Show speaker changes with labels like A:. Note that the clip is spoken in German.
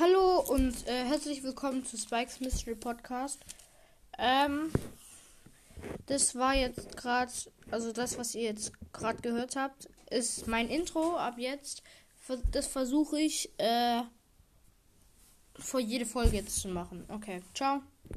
A: Hallo und äh, herzlich willkommen zu Spikes Mystery Podcast. Ähm, das war jetzt gerade, also das, was ihr jetzt gerade gehört habt, ist mein Intro ab jetzt. Das versuche ich äh, vor jede Folge jetzt zu machen. Okay, ciao.